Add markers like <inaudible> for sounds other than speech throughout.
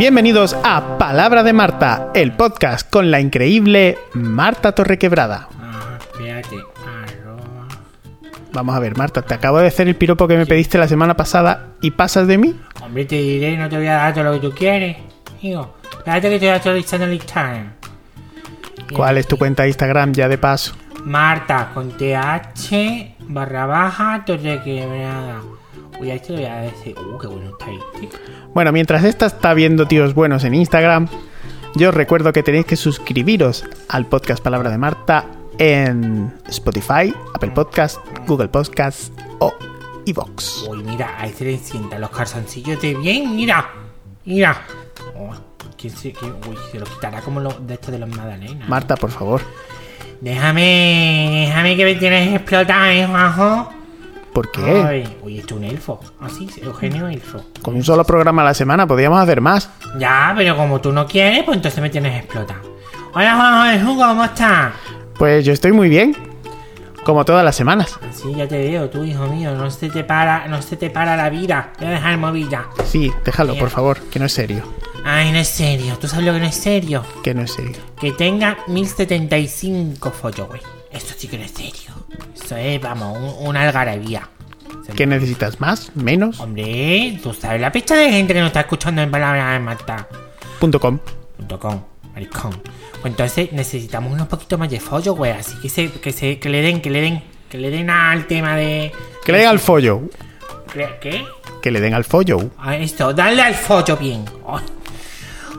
Bienvenidos a Palabra de Marta, el podcast con la increíble Marta Torrequebrada. Ah, espérate. Arroba. Vamos a ver, Marta, te acabo de hacer el piropo que me pediste la semana pasada y pasas de mí. Hombre, te diré, no te voy a dar todo lo que tú quieres. Digo, espérate que estoy actualizando el Instagram. ¿Cuál es tu cuenta de Instagram ya de paso? Marta con TH barra baja torre quebrada. Uy, a esto voy a decir. Uh, qué bueno está este. Bueno, mientras esta está viendo tíos buenos en Instagram, yo os recuerdo que tenéis que suscribiros al podcast Palabra de Marta en Spotify, Apple Podcast, Google Podcast o Evox. Uy, mira, ahí se le sientan los calzoncillos de bien, mira. Mira. Oh, ¿quién se, quién- uy, se lo quitará como lo, de esto de los magdalenas. Marta, por favor, déjame, déjame que me tienes explotado, ¿eh, Juanjo? ¿Por qué? Ay, es un elfo. Ah, sí, Eugenio Elfo. Con un solo programa a la semana podríamos hacer más. Ya, pero como tú no quieres, pues entonces me tienes explotado. Hola, Juanjo de Hugo, ¿cómo estás? Pues yo estoy muy bien, como todas las semanas. Sí, ya te veo, tú, hijo mío, no se te para, no se te para la vida. Voy a dejar el móvil ya. Sí, déjalo, por favor, que no es serio. Ay, no es serio, ¿tú sabes lo que no es serio? Que no es serio. Que tenga 1075 followers. Esto sí que no es serio. Eso es, vamos, un- una algarabía. ¿Qué necesitas? ¿Más? ¿Menos? Hombre, tú sabes la pista de gente que nos está escuchando en palabras de Marta. Punto .com. Punto com, maricón. Pues entonces necesitamos unos poquitos más de follo, güey. Así que se, que se, que le den, que le den, que le den al tema de. Que le den al follo. ¿Qué? Que le den al follo. A esto, dale al follo bien. Ay.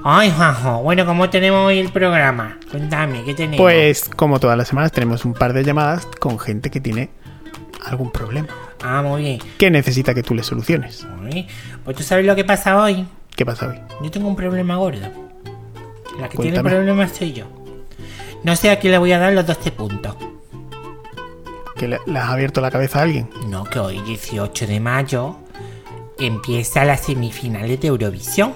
Ay, Juanjo. Bueno, ¿cómo tenemos hoy el programa? Cuéntame, ¿qué tenemos? Pues, como todas las semanas, tenemos un par de llamadas con gente que tiene algún problema. Ah, muy bien. Que necesita que tú le soluciones. Muy- Pues tú sabes lo que pasa hoy. ¿Qué pasa hoy? Yo tengo un problema gordo. La que tiene Cuéntame. problemas soy yo. No sé a quién le voy a dar los 12 puntos. ¿Que le, le has abierto la cabeza a alguien? No, que hoy, 18 de mayo, empieza las semifinales de Eurovisión.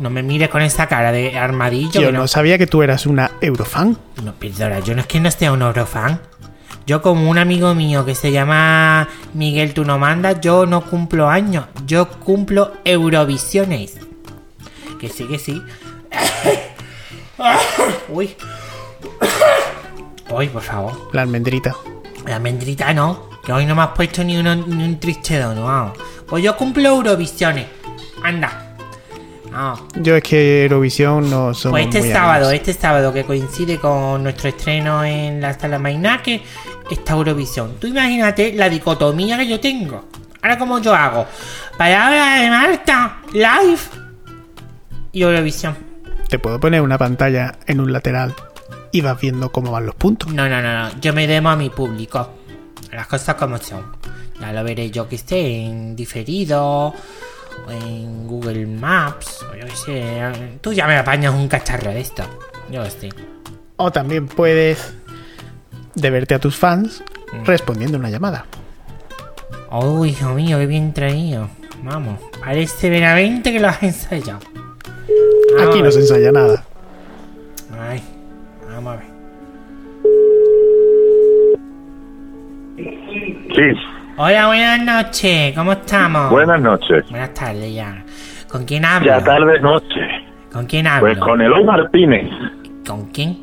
No me mires con esa cara de armadillo. Yo no no, sabía que tú eras una eurofan. no, perdona, yo no es que no sea un Eurofan. Yo como un amigo mío que se llama Miguel Tú no mandas, yo no cumplo años, yo cumplo Eurovisiones. Que sí, que sí. <coughs> Uy. Uy, por favor. La almendrita. La almendrita no, que hoy no me has puesto ni, uno, ni un triste dono. Pues yo cumplo Eurovisiones. Anda. Vamos. Yo es que Eurovisión no somos Pues este muy sábado, amigos. este sábado que coincide con nuestro estreno en la sala Mainaque, está Eurovisión. Tú imagínate la dicotomía que yo tengo. Ahora, como yo hago? Palabra de Marta, live y Eurovisión. Te puedo poner una pantalla en un lateral y vas viendo cómo van los puntos. No, no, no, no. Yo me demo a mi público. Las cosas como son. Ya lo veré yo que esté en diferido, en Google Maps, o yo qué sé. Tú ya me apañas un cacharro de esto. Yo sé. O también puedes deberte a tus fans Mm. respondiendo una llamada. Oh, hijo mío, qué bien traído. Vamos, parece veramente que lo has ensayado. Vamos Aquí a no se ensaya nada. Ay, vamos a ver. Sí, Hola, buenas noches. ¿Cómo estamos? buenas noches. Buenas tardes ya. ¿Con quién hablo? Ya tarde noche. ¿Con quién hablo? Pues con Eloy Martínez. ¿Con quién?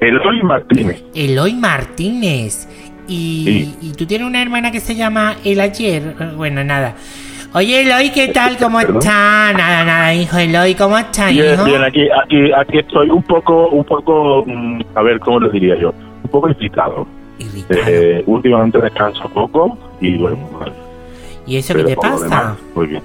Eloy Martínez. Eloy Martínez. Y, Sí. y tú tienes una hermana que se llama El Ayer. Bueno, nada. Oye, Eloy, ¿qué tal? ¿Cómo <laughs> está? Nada, nada, hijo. Eloy, ¿cómo está, hijo? bien, aquí, aquí, aquí estoy un poco, un poco, mm, a ver, ¿cómo lo diría yo? Un poco irritado. Eh, últimamente descanso poco y bueno, vale. ¿Y eso qué te pasa? demás, muy bien.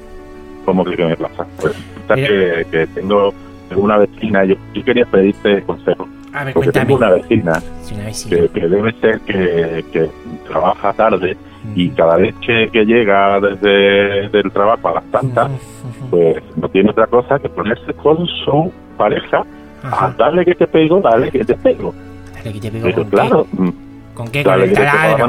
¿Cómo que qué me pasa? Pues que, que tengo una vecina, yo, yo quería pedirte consejo. A ver, Porque cuéntame. tengo una vecina Sí, una vecina. que, que debe ser que, que trabaja tarde y Mm. cada vez que, que llega desde el trabajo a las tantas, pues no tiene otra cosa que ponerse con su pareja Ajá. a dale que te pego, dale que te pego. Dale, que te pego Pero claro, mm, qué. ¿Con qué? Con el taladro.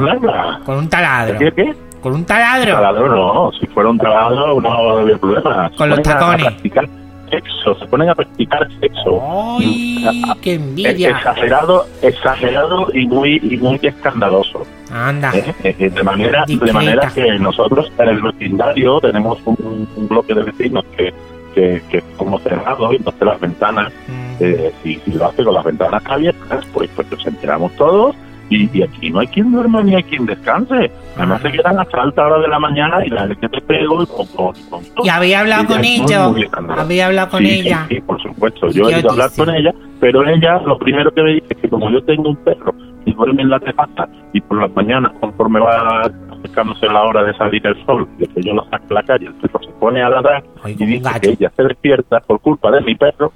Con un taladro. ¿Qué, qué? Con un taladro. Taladro no, si fuera un taladro no había problema. Con los tacones. A sexo, se ponen a practicar sexo. ¡Ay! ¡Qué envidia! exagerado, exagerado y muy y muy escandaloso. Anda. ¿eh? Eh, De manera, de manera que nosotros en el vecindario tenemos un, un bloque de vecinos que, que, que es como cerrado y entonces las ventanas, Mm. eh, si, si lo hace con las ventanas abiertas, pues, pues nos enteramos todos y, y aquí no hay quien duerma ni hay quien descanse. Además se quedan hasta alta hora de la mañana y la que te pego y con, con, con todo. ¿Y había hablado con Ella. ¿Había hablado con Sí, ella? Sí, sí, por supuesto. ¿Y Yo he ido a hablar con ella, pero ella lo primero que me dice es que como yo tengo un perro y duerme en la terraza y por las mañanas, conforme va acercándose la hora de salir el sol, de que yo lo saco a la calle, el perro se pone a ladrar Ay, y dice que ella se despierta por culpa de mi perro,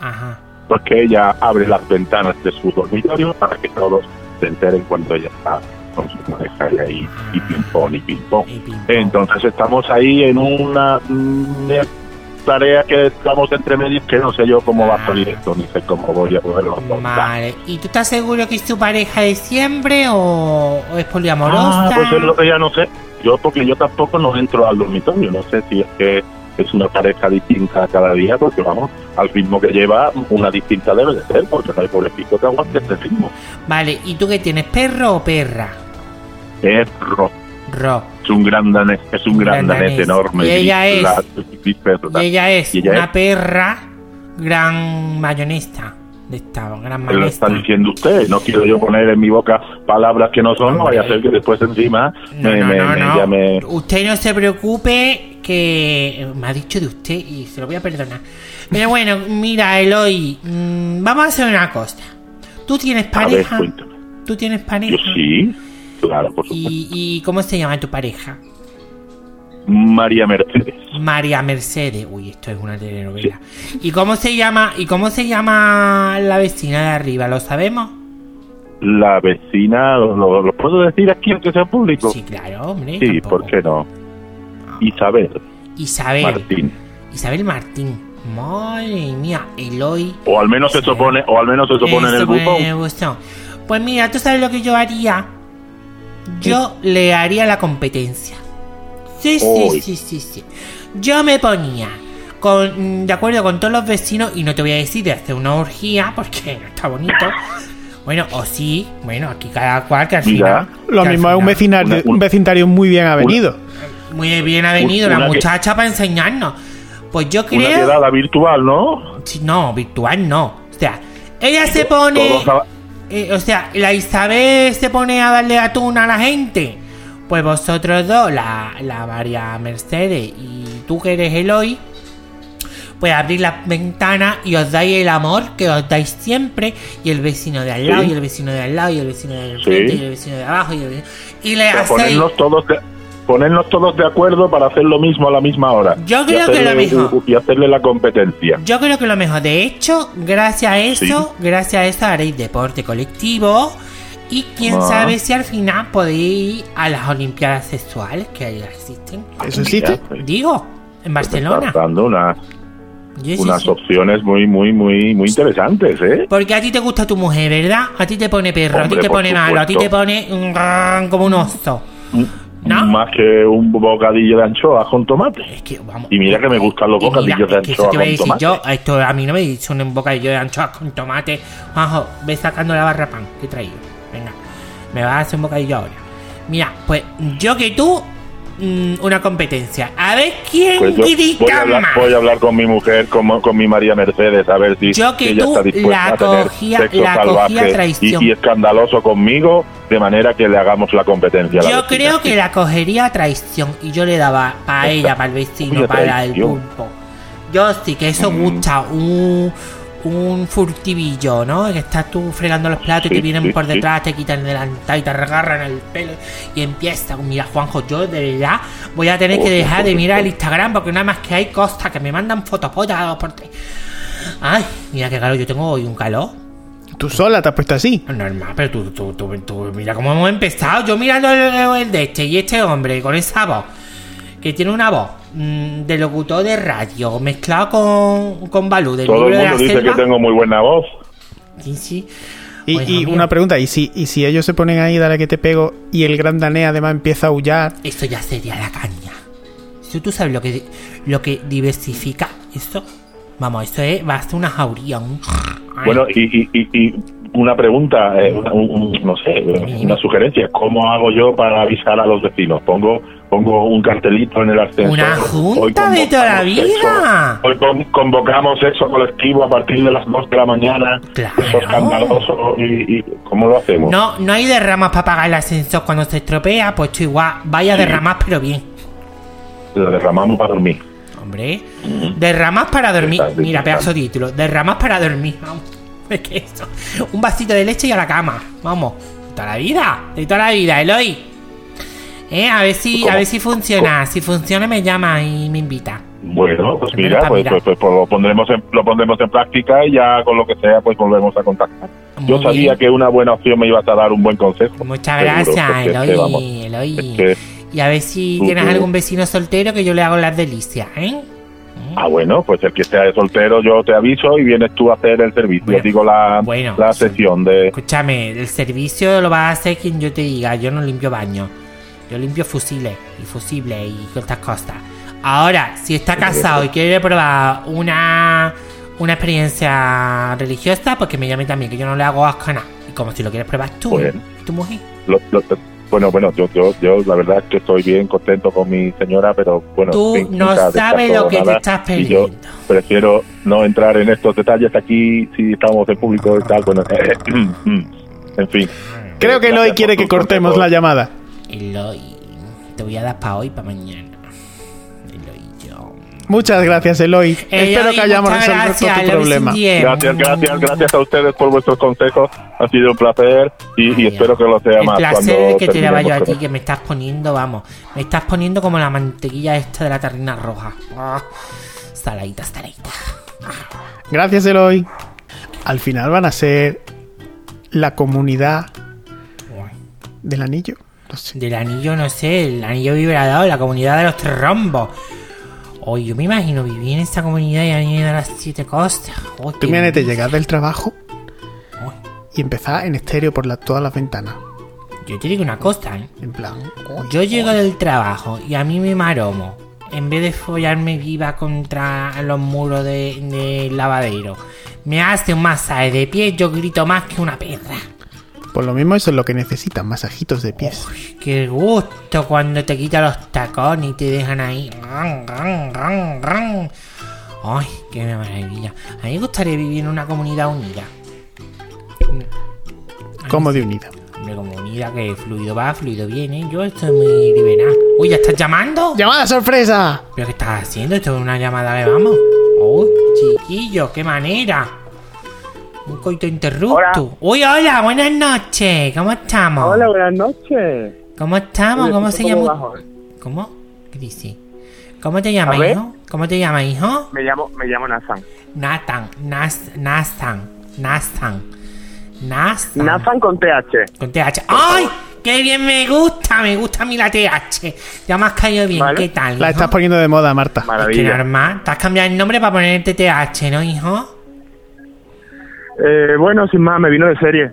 Ajá. porque ella abre las ventanas de su dormitorio para que todos se enteren cuando ella está con su pareja y ahí, y ping-pong y ping-pong. Entonces estamos ahí en una mm, tarea que estamos entre medios que no sé yo cómo va a salir esto, ni sé cómo voy a poderlo. Vale. ¿Y tú estás seguro que es tu pareja de siempre o, o es poliamorosa? Ah, pues es lo que ya no sé. Yo porque yo tampoco no entro al dormitorio, no sé si es que es una pareja distinta cada día, porque vamos, al ritmo que lleva, una distinta debe de ser, porque no hay pobrecito que aguante este ritmo. Vale. ¿Y tú qué tienes? ¿Perro o perra? Perro, Ro. es un gran danés, es un gran Gran danés danés. enorme. Y ella es- la-. Y ella es Y ella una es- perra gran mayonesta. De esta gran Me lo está diciendo usted. No quiero yo poner en mi boca palabras que no son. No vaya a ser que después encima No, me, no, no, me llame. Usted no se preocupe que me ha dicho de usted y se lo voy a perdonar. Pero bueno, mira, Eloy, mm, vamos a hacer una cosa. ¿Tú tienes ver, pareja? cuéntame. ¿Tú tienes pareja? Yo sí, claro, por supuesto. ¿Y, ¿Y cómo se llama tu pareja? María Mercedes. María Mercedes. Uy, esto es una telenovela. ¿Y cómo se llama? ¿Y cómo se llama la vecina de arriba? ¿Lo sabemos? La vecina, ¿lo, lo- lo puedo decir aquí aunque sea público? Sí, claro, hombre. Sí, tampoco. ¿por qué no? Isabel Isabel. Martín. Isabel Martín. Madre mía, Eloy. O al menos eso pone, o al menos eso pone en el buzón. buzón. Pues mira, ¿tú sabes lo que yo haría? Yo le haría la competencia. Sí, sí, sí, sí, sí. Yo me ponía con, mm, de acuerdo con todos los vecinos y no te voy a decir de hacer una orgía porque no está bonito. Bueno, o sí, bueno, aquí cada cual que al Mira, final. Lo que al mismo es un vecindario, una- un una- vecindario muy bien avenido. Muy bien ha venido Una la que- muchacha para enseñarnos. Pues yo Una creo. quedada virtual, ¿no? Sí, No, virtual no. O sea, ella se pone. Eh, o sea, la Isabel se pone a darle atún a la gente. Pues vosotros dos, la, la María Mercedes y tú que eres Eloy, pues abrís las ventanas y os dais el amor que os dais siempre. Y el vecino de al lado, Sí. y el vecino de al lado, y el vecino de Sí. frente, y el vecino de abajo. Y, el vecino- y le hacéis. ponernos todos de, ponernos todos de acuerdo para hacer lo mismo a la misma hora. Yo creo que lo mejor. Y hacerle la competencia. Yo creo que lo mejor, de hecho, gracias a eso, gracias a eso haréis deporte colectivo. Y quién Ah. sabe si al final podéis ir a las Olimpiadas Sexuales que ahí existen. ¿Eso existe? Pues, Digo, en Barcelona. estás dando unas, Sí, sí, unas sí. opciones muy, muy, muy, muy interesantes, ¿eh? Porque a ti te gusta tu mujer, ¿verdad? A ti te pone perro, a ti te pone malo, a ti te pone mm, como un oso. ¿No? Más que un bocadillo de anchoa con tomate. Es que, vamos, Y mira que me gustan los mira, bocadillos de anchoa con tomate. yo, esto a mí no me dice un bocadillo de anchoa con tomate. Juanjo, ve sacando la barra pan que he traído. Venga, me vas a hacer un bocadillo ahora. Mira, pues yo que tú, una competencia. A ver quién Pues voy, a hablar, más. voy a hablar con mi mujer, con, con mi María Mercedes, a ver si Yo que ella tú está dispuesta la a tener cogía- sexo la salvaje y, y escandaloso conmigo, de manera que le hagamos la competencia. la Yo creo que la cogería a traición y yo le daba para ella, para el vecino, para el pulpo. Yo sí que eso Mm. gusta, un, un furtivillo, ¿no? Que estás tú fregando los platos y te vienen sí, por sí. detrás, te quitan el delantal y te agarran el pelo y empieza. Mira, Juanjo, yo de verdad voy a tener que dejar de mirar el Instagram porque nada más que hay cosas que me mandan fotos por. Ay, mira qué calor, yo tengo hoy un calor. Tú sola te has puesto así. Normal, pero tú, tú, tú, tú, mira cómo hemos empezado. Yo mirando el, el de este y este hombre con esa voz, que tiene una voz mm, de locutor de radio mezclado con, con Balú del Todo el libro de la mundo dice selva. que tengo muy buena voz. Sí, sí. Y, y una pregunta, ¿y si, ¿y si ellos se ponen ahí, dale que te pego, y el gran danés además empieza a aullar? Esto ya sería la caña. Eso tú sabes lo que, lo que diversifica esto. Vamos, esto es, va a ser una jauría. un- <laughs> Bueno, y, y, y, y una pregunta, eh, una- un- un- no sé, una sugerencia. ¿Cómo hago yo para avisar a los vecinos? Pongo pongo un cartelito en el ascensor. Una junta de toda la vida. eso. Hoy con- convocamos eso colectivo a partir de las 2 de la mañana. Claro. Eso es escandaloso. Y, y ¿Cómo lo hacemos? No, no hay derramas para pagar el ascensor cuando se estropea, pues tú igual, vaya Sí. derramas pero bien. Lo derramamos para dormir. Hombre, derramas para dormir. Está Mira, pedazo de título. Derramas para dormir. Vamos. <laughs> Es que eso. Un vasito de leche y a la cama. Vamos. De toda la vida. De toda la vida, Eloy. Eh, a ver si, a ver si funciona. Si funciona me llama y me invita. Bueno, pues Primero mira, pues, pues, pues, pues lo pondremos en, lo pondremos en práctica y ya con lo que sea pues volvemos a contactar. Yo sabía bien. que una buena opción me ibas a dar un buen consejo. Muchas Seguro, gracias, Eloy. Eloy. es que- Y a ver si Tú- tienes tú- algún vecino soltero que yo le hago las delicias, ¿eh? Ah, bueno, pues el que esté soltero yo te aviso y vienes tú a hacer el servicio. Bueno, digo la, bueno, la sesión de... Escúchame, el servicio lo va a hacer quien yo te diga. Yo no limpio baños. Yo limpio fusiles y fusibles y estas cosas. Ahora, si está casado y quiere probar una, una experiencia religiosa, pues que me llame también, que yo no le hago asco a nada. Y como si lo quieres probar tú, Bueno. tu mujer. lo- lo- bueno, bueno, yo, yo, yo la verdad es que estoy bien contento con mi señora, pero bueno... Tú no sabes lo que te estás y yo perdiendo. prefiero no entrar en estos detalles aquí si estamos en público y tal. Bueno, <clears throat> en fin. Creo que por quiere que cortemos la llamada. Eloy, te voy a dar para hoy, para mañana. Eloy, yo. Muchas gracias, Eloy. Espero que hayamos resuelto tu problema. Gracias, gracias, gracias a ustedes por vuestros consejos. Ha sido un placer y, espero que lo sea El más placer cuando que te daba yo a ti, que me estás poniendo, vamos. Me estás poniendo como la mantequilla esta de la tarrina roja. Ah, saladita, saladita. Gracias, Eloy. Al final van a ser la comunidad del anillo. No sé. Del anillo, no sé, el anillo vibrador, la comunidad de los tres rombos. Oye, yo me imagino vivir en esa comunidad y anillo de las siete costas. Oy, Tú imagínate llegar del trabajo y empezar en estéreo por la- todas las ventanas. Yo te digo una cosa, ¿eh? En plan, uy, Yo llego del trabajo y a mí me maromo. En vez de follarme viva contra los muros de, del lavadero, me hace un masaje de pie, yo grito más que una perra. Por lo mismo eso es lo que necesitan, masajitos de pies. Qué gusto cuando te quitan los tacones y te dejan ahí. Ran, ran, ran, ran. Ay, qué maravilla. A mí me gustaría vivir en una comunidad unida. Como de unida. Hombre, como unida, que fluido va, fluido viene. Yo estoy muy liberada. Uy, ¿ya estás llamando? ¡Llamada sorpresa! ¿Pero qué estás haciendo? Esto es una llamada que vamos. Uy, chiquillo, qué manera. Un coito interrupto. Uy, hola, buenas noches. ¿Cómo estamos? Hola, buenas noches. ¿Cómo estamos? Oye, ¿Cómo se llama? bajo. ¿Cómo? ¿Qué dice? ¿Cómo te llamas, hijo? ¿Cómo te llamas, hijo? Me llamo, me llamo Nathan. Nathan, Nas, Nathan, Nathan, Nathan. Nathan con TH. Con TH. ¡Ay! ¡Qué bien me gusta! Me gusta a mí la TH. Ya me has caído bien. Vale. ¿Qué tal, La estás poniendo de moda, Marta. Es que Maravilla. normal. Te has cambiado el nombre para ponerte TH, ¿no, hijo? Eh, bueno, sin más, me vino de serie.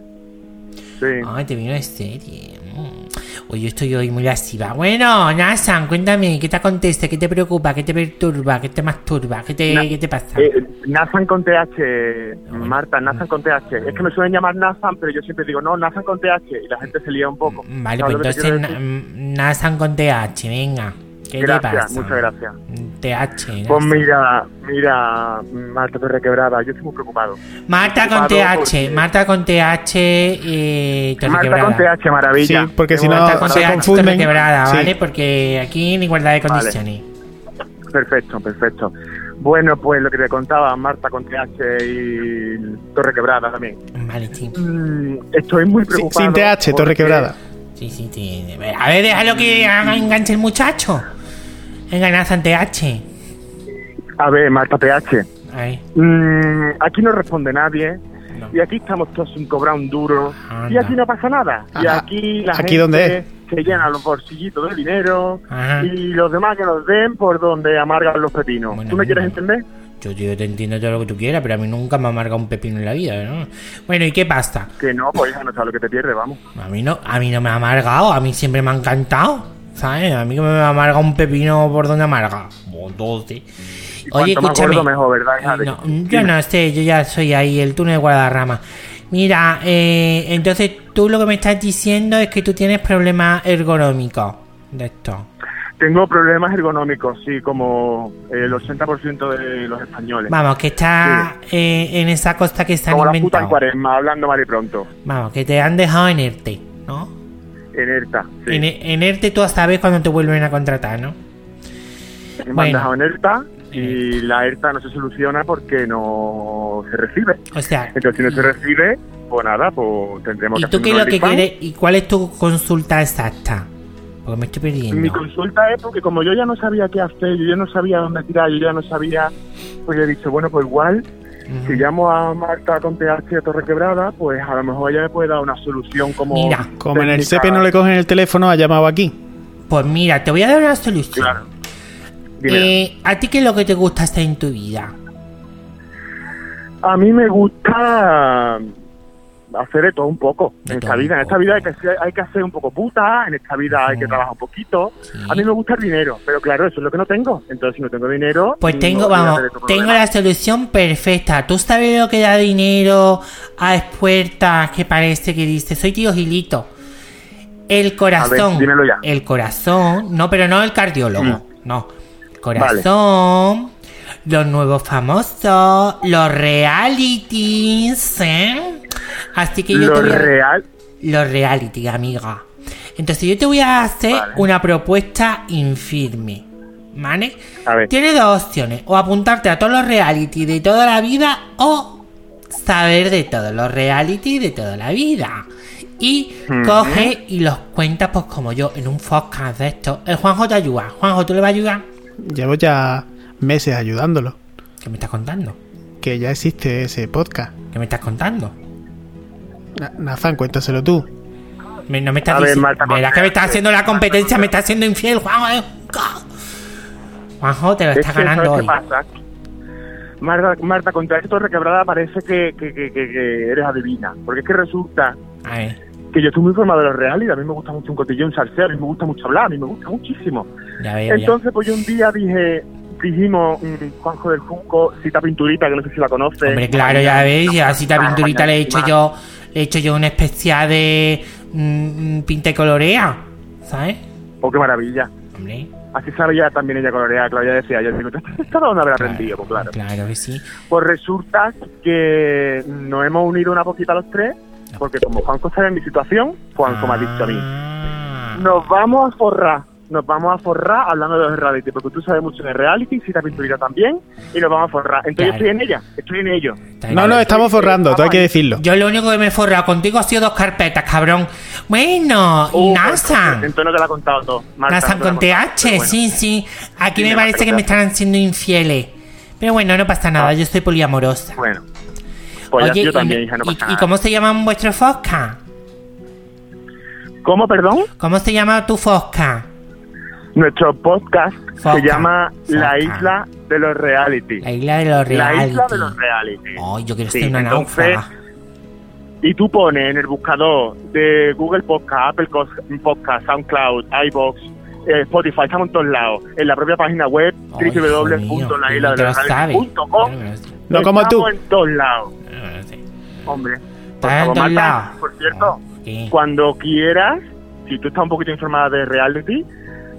Sí. Ay, te vino de serie. Mm. Oye, yo estoy hoy muy lasciva. Bueno, Nathan, cuéntame, ¿qué te acontece? ¿Qué te preocupa? ¿Qué te perturba? ¿Qué te masturba? ¿Qué te, Na- ¿qué te pasa? Eh, Nathan con TH, Marta, Nathan con TH. Es que me suelen llamar Nathan, pero yo siempre digo, no, Nathan con TH, y la gente se lía un poco. Vale, ¿Sabes pues entonces quiero na- decir? mm, Nathan con TH, venga. ¿Qué Gracias, te pasa? muchas gracias. TH. Pues mira, mira, Marta Torre Quebrada, yo estoy muy preocupado. Marta con preocupado TH, porque- Marta con TH, eh, Torre Marta Quebrada. con TH, maravilla. Sí, porque si no Marta con se TH, confunden. Torre Quebrada, Sí. ¿vale? Porque aquí en igualdad de condiciones. Perfecto, perfecto. Bueno, pues lo que te contaba, Marta con TH y Torre Quebrada también. Vale, sí. Mm, estoy muy preocupado. sin TH, Torre Quebrada. Sí, sí, sí. A ver, déjalo que haga enganche el muchacho. Venga, Nathan TH. A ver, Marta TH. Ahí. Mm, aquí no responde nadie. No. Y aquí estamos todos sin cobrar un duro. Anda. Y aquí no pasa nada. Y aquí la ¿Aquí gente dónde se llena los bolsillitos de dinero. Ajá. Y los demás que nos den por donde amargan los pepinos. Bueno, ¿Tú me quieres entender? Yo, yo te entiendo todo lo que tú quieras, pero a mí nunca me amarga un pepino en la vida, ¿no? Bueno, ¿y qué pasa? Que no, pues hija, no sabes lo que te pierdes, vamos. A mí no, a mí no me ha amargado, a mí siempre me ha encantado, ¿sabes? A mí que me amarga un pepino por donde amarga. Entonces. Y cuanto más gordo, mejor, ¿verdad, no, yo no sé, yo ya soy ahí, el túnel de Guadarrama. Mira, eh, entonces tú lo que me estás diciendo es que tú tienes problemas ergonómicos de esto. Tengo problemas ergonómicos, sí, como el 80% de los españoles. Vamos, que está eh, en esa costa que se han Como la puta en cuaresma, hablando mal y pronto. Vamos, que te han dejado en ERTE, ¿no? En ERTA, sí. En, en ERTE tú sabes cuando te vuelven a contratar, ¿no? Me bueno. en ERTA y la ERTA no se soluciona porque no se recibe. O sea, Entonces, si no se recibe, pues nada, pues tendremos ¿y que tú hacer qué es lo que quieres? ¿Y cuál es tu consulta exacta? Porque me estoy perdiendo. Mi consulta es porque como yo ya no sabía qué hacer, yo ya no sabía dónde tirar, yo ya no sabía, pues yo he dicho, bueno, pues igual. Si llamo a Marta con TH de Torre Quebrada, pues a lo mejor ella me puede dar una solución como... Mira, Como en el. SEPE no le cogen el teléfono, ha llamado aquí. Pues mira, te voy a dar una solución. Claro. Dime. Eh, ¿A ti qué es lo que te gusta hacer en tu vida? A mí me gusta hacer de todo un poco De en esta vida. En esta vida hay que, ser, hay que hacer un poco puta, en esta vida hay que trabajar un poquito. Sí. A mí me gusta el dinero, pero claro, eso es lo que no tengo. Entonces, si no tengo dinero... Pues tengo, vamos, hacer tengo la solución perfecta. ¿Tú sabes lo que da dinero a expuertas que parece que dice, soy tío Gilito? El corazón. dímelo ya. El corazón. No, pero no el cardiólogo. Mm. No. El corazón. Los nuevos famosos. Los realities. ¿eh? Así que yo Lo te voy a... real... Los reality, amiga. Entonces yo te voy a hacer Vale. una propuesta infirme. ¿Vale? A ver. Tienes dos opciones. O apuntarte a todos los reality de toda la vida o saber de todos los reality de toda la vida. Y Ujú. coge y los cuentas pues como yo en un podcast de esto. El Juanjo te ayuda. Juanjo, ¿tú le vas a ayudar? Llevo ya meses ayudándolo. ¿Qué me estás contando? Que ya existe ese podcast. ¿Qué me estás contando? Na- Nazan, cuéntaselo tú. Me- no me estás A ver, diciendo. Marta, Verás que me estás haciendo la competencia, me estás haciendo infiel, Juanjo. eh. Juanjo, te lo Es estás ganando ¿sabes hoy. qué pasa? Marta, Marta, contra esto requebrada parece que, que, que, que- que eres adivina. Porque es que resulta que yo estoy muy informado de los reales, a mí me gusta mucho un cotillón salseo, a mí me gusta mucho hablar, a mí me gusta muchísimo. ya veo, ya. Entonces, pues yo un día dije, dijimos, mm, Juanjo del Junco, cita pinturita, que no sé si la conoce. Hombre, claro, ya veis, y así ta pinturita le he hecho yo, le he hecho yo una especial de mm, mm, pinta y colorea, ¿sabes? Oh, qué maravilla. Hombre, Así sabía también ella colorear, claro, ella decía, yo digo, ¿esto dónde habrá aprendido? Pues claro. claro que sí. Pues resulta que nos hemos unido una poquita los tres, porque como Juanco sabe en mi situación, Juanco me ha dicho a mí, Ah. nos vamos a forrar, nos vamos a forrar hablando de los reality, porque tú sabes mucho de reality, cita pinturita también, y nos vamos a forrar. Entonces Claro. yo estoy en ella, estoy en ello. No, no, estamos forrando, tú hay que decirlo. Yo lo único que me he forrado contigo ha sido dos carpetas, cabrón. Bueno, y Uh, NASA. Entonces no te la he contado todo. Marta, NASA con TH, bueno. sí, sí. Aquí Sí, me me parece que me están siendo infieles. Pero bueno, no pasa nada, Ah. yo soy poliamorosa. Bueno, pues Oye, yo y- también, hija, no y, pasa y nada. cómo se llaman vuestros fosca? ¿Cómo, perdón? ¿Cómo se llama tu fosca? Nuestro podcast Foca, se llama La. Isla de los Reality. La isla de los La reality. Isla de los Reality. Ay, yo quiero Sí, ser una entonces, náufraga. Y tú pones en el buscador de Google Podcast, Apple Podcast, SoundCloud, iBox, eh, Spotify, estamos en todos lados. En la propia página web, Ay, hijo mío, www.laisla te lo sabes. com Claro que lo sé. No como tú. Estamos en todos lados, hombre. Por en favor, todos Marta, lados. por cierto, ¿Qué? cuando quieras, si tú estás un poquito informada de reality,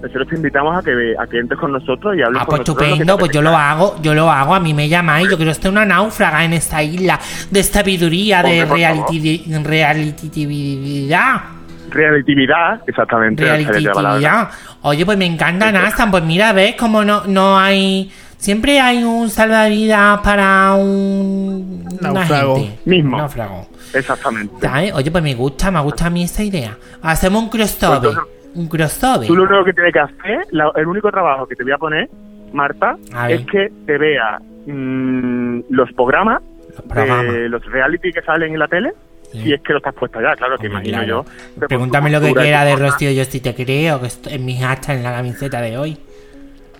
nosotros te invitamos a que, a que entres con nosotros y hables Ah, con pues nosotros. estupendo, pues yo lo hago, yo lo hago, a mí me llamáis, yo quiero ser una náufraga en esta isla de sabiduría, de reality, realitividad, Realitividad, exactamente. realitividad. Oye, pues me encanta NASA, pues mira, ves como no, no hay, siempre hay un salvavidas para un Náufrago. gente. Mismo. Un náufrago. Exactamente. ¿Sabes? Oye, pues me gusta, me gusta a mí esa idea. Hacemos un crossover, Pues entonces, un crossover. Tú lo único que tienes que hacer, la- el único trabajo que te voy a poner, Marta, A es que te vea mm, los programas programas. de los reality que salen en la tele. Sí. Si es que lo estás puesto ya, claro, que Hombre, imagino claro. yo. Pregúntame lo que quiera de. Rocío, yo sí te creo, que esto- en mis hachas en la camiseta de hoy.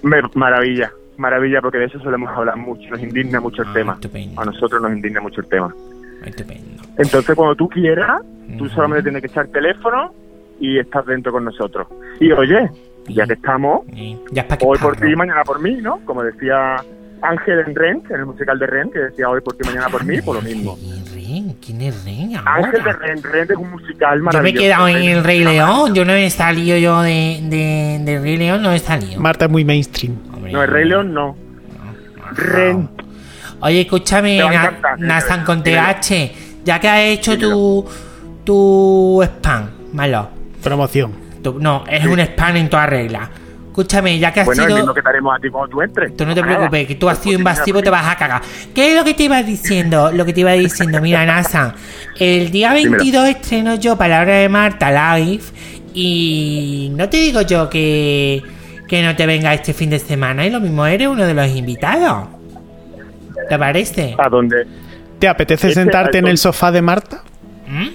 Me- maravilla, maravilla, porque de eso solemos hablar mucho, nos indigna mucho el Ah, tema. estupendo. A nosotros nos indigna mucho el tema. Estupendo. Entonces, cuando tú quieras, tú Ujú. solamente tienes que echar teléfono y estás dentro con nosotros. Y oye, ya que estamos, Sí. Ya es para que hoy por ti, mañana por mí, ¿no? Como decía Ángel en Rent, en el musical de Rent, que decía hoy por ti, mañana por mí, por lo mismo. Ren, ¿Quién es Ren ahora? Ángel de Rent, Rent es un musical Yo me he maravilloso. quedado en el Rey León, yo no he salido yo de, de, de Rey León, no he salido. Marta es muy mainstream. Hombre, No, el Rey León no. Rent. Oye, escúchame, Te va a Na- encantar, Nathan con. TH, ya que has hecho tu, tu spam, malo. Promoción. No, es un spam en toda regla. Escúchame, ya que has Bueno, el sido... mismo que te haremos a ti cuando tú entres. Tú no te Nada. preocupes, que tú has sido invasivo, te vas a cagar. ¿Qué es lo que te iba diciendo? Lo que te iba diciendo, mira, Nathan, el día Dímelo. 22 estreno yo Palabra de Marta Live y no te digo yo que, que no te venga este fin de semana y lo mismo eres uno de los invitados. ¿Te parece? ¿A dónde? ¿Te apetece Este, sentarte en el sofá de Marta? ¿Mm?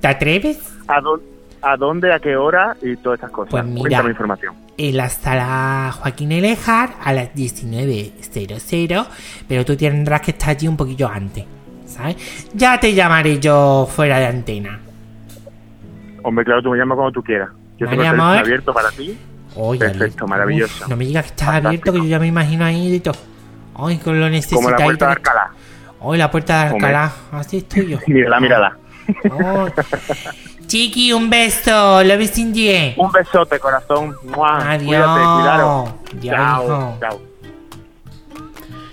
¿Te atreves? ¿A dónde? ¿A dónde? ¿A qué hora? Y todas estas cosas. Pues mira. Cuéntame información. En la sala Joaquín Elejar a las 19.00, pero tú tendrás que estar allí un poquillo antes, ¿sabes? Ya te llamaré yo fuera de antena. Hombre, claro, tú me llamas cuando tú quieras. Yo tengo el abierto para ti. Oye, Perfecto, maravilloso. no me digas que estás Fantástico. abierto, que yo ya me imagino ahí de todo. Ay, con lo Como la puerta de que- Alcalá. Ay, la puerta de. Alcalá. Así estoy yo. <laughs> Mírala, mírala. Ay. <laughs> Chiqui, un beso. Love is in the air. Un besote, corazón. ¡Mua! Adiós. Cuídate, cuidado. Ya, chao, chao.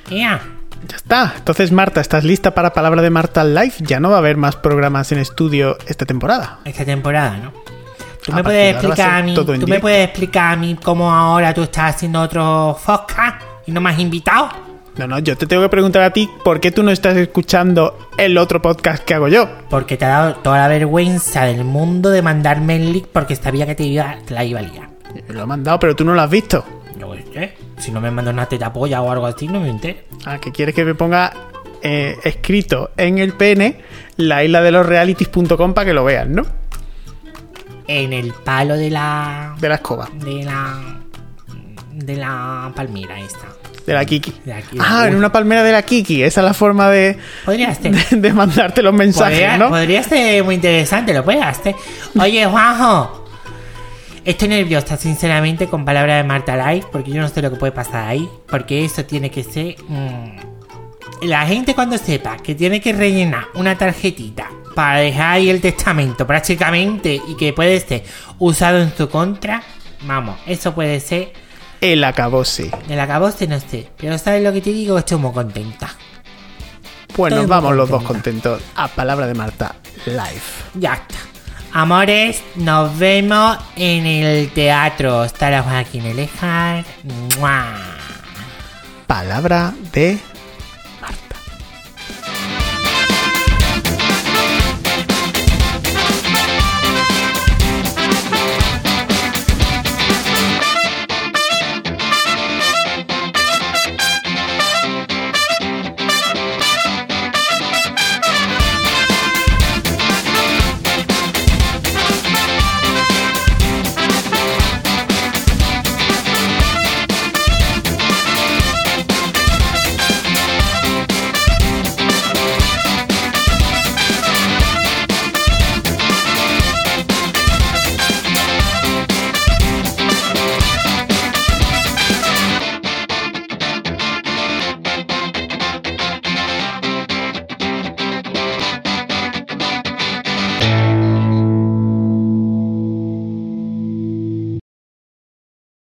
Ea. Ya está. Entonces, Marta, ¿estás lista para Palabra de Marta Live? Ya no va a haber más programas en estudio esta temporada. esta temporada, ¿no? Tú A me puedes explicar a mí, tú me puedes explicar a mí cómo ahora tú estás haciendo otro podcast y no me has invitado. No, no, yo te tengo que preguntar a ti por qué tú no estás escuchando el otro podcast que hago yo. Porque te ha dado toda la vergüenza del mundo de mandarme el link porque sabía que te, iba, te la iba a liar. Lo he mandado, pero tú no lo has visto. Yo qué sé, si no me mandas una teta polla o algo así, no me entero. Ah, que quieres que me ponga eh, escrito en el pene la isla de los realities.com para que lo vean, ¿no? En el palo de la. De la escoba, de la. de la palmera esta. De la Kiki. De aquí, Ah, en una palmera de la Kiki. Esa es la forma de, Podría <laughs> ser. de, de mandarte los mensajes, Podría, ¿no? podría ser muy interesante, lo puedes hacer. Oye, Juanjo. Estoy nerviosa, sinceramente, con palabras de Marta Live, porque yo no sé lo que puede pasar ahí. Porque eso tiene que ser. mm, la gente, cuando sepa que tiene que rellenar una tarjetita para dejar ahí el testamento, prácticamente, y que puede ser usado en su contra, vamos, eso puede ser. El acabose. El acabose, no sé. Pero ¿sabes lo que te digo? Estoy muy contenta. Pues Estoy nos vamos los dos contentos a Palabra de Marta Live. Ya está. Amores, nos vemos en el teatro. Está la Joaquín Elejar. Palabra de